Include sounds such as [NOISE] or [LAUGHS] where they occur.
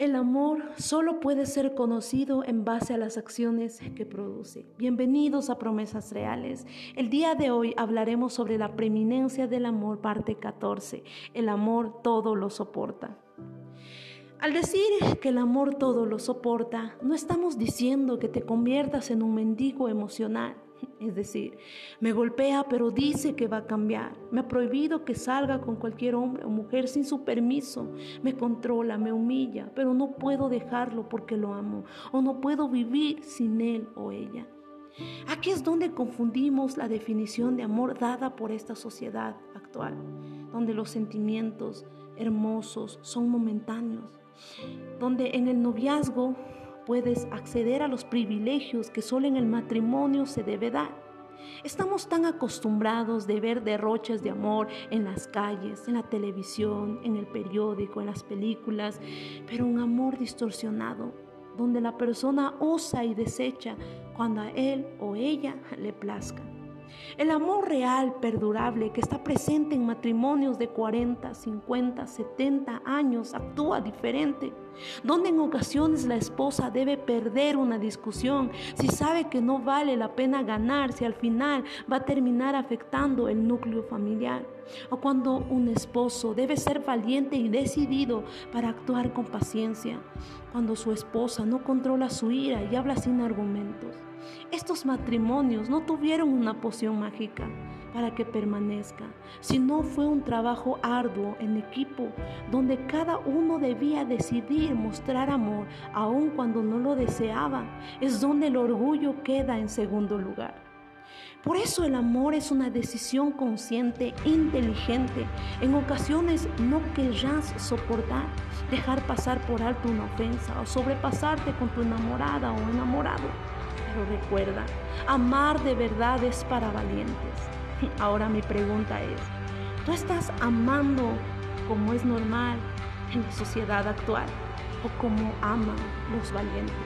El amor solo puede ser conocido en base a las acciones que produce. Bienvenidos a Promesas Reales. El día de hoy hablaremos sobre la preeminencia del amor, parte 14. El amor todo lo soporta. Al decir que el amor todo lo soporta, no estamos diciendo que te conviertas en un mendigo emocional. [LAUGHS] Es decir, me golpea pero dice que va a cambiar. Me ha prohibido que salga con cualquier hombre o mujer sin su permiso. Me controla, me humilla, pero no puedo dejarlo porque lo amo o no puedo vivir sin él o ella. Aquí es donde confundimos la definición de amor dada por esta sociedad actual, donde los sentimientos hermosos son momentáneos, donde en el noviazgo puedes acceder a los privilegios que solo en el matrimonio se debe dar. Estamos tan acostumbrados de ver derroches de amor en las calles, en la televisión, en el periódico, en las películas, pero un amor distorsionado, donde la persona usa y desecha cuando a él o ella le plazca. El amor real, perdurable, que está presente en matrimonios de 40, 50, 70 años, actúa diferente. Donde en ocasiones la esposa debe perder una discusión si sabe que no vale la pena ganar, si al final va a terminar afectando el núcleo familiar. O cuando un esposo debe ser valiente y decidido para actuar con paciencia. Cuando su esposa no controla su ira y habla sin argumentos. Estos matrimonios no tuvieron una mágica para que permanezca, sino fue un trabajo arduo en equipo donde cada uno debía decidir mostrar amor aun cuando no lo deseaba. Es donde el orgullo queda en segundo lugar. Por eso el amor es una decisión consciente, inteligente. En ocasiones no querrás soportar, dejar pasar por alto una ofensa o sobrepasarte con tu enamorada o enamorado. Recuerda, amar de verdad es para valientes. Ahora mi pregunta es, ¿tú estás amando como es normal en la sociedad actual o como aman los valientes?